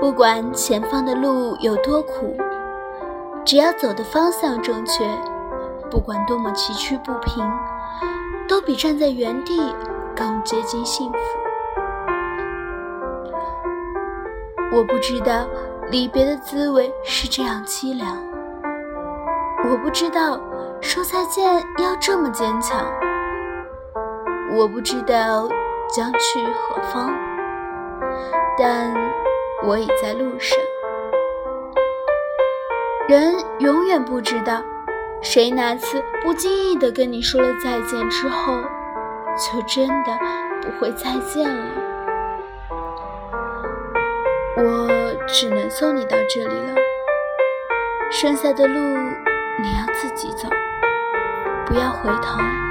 不管前方的路有多苦，只要走的方向正确，不管多么崎岖不平，都比站在原地更接近幸福。我不知道离别的滋味是这样凄凉，我不知道说再见要这么坚强，我不知道将去何方，但。我已在路上。人永远不知道，谁哪次不经意的跟你说了再见之后，就真的不会再见了。我只能送你到这里了，剩下的路你要自己走，不要回头。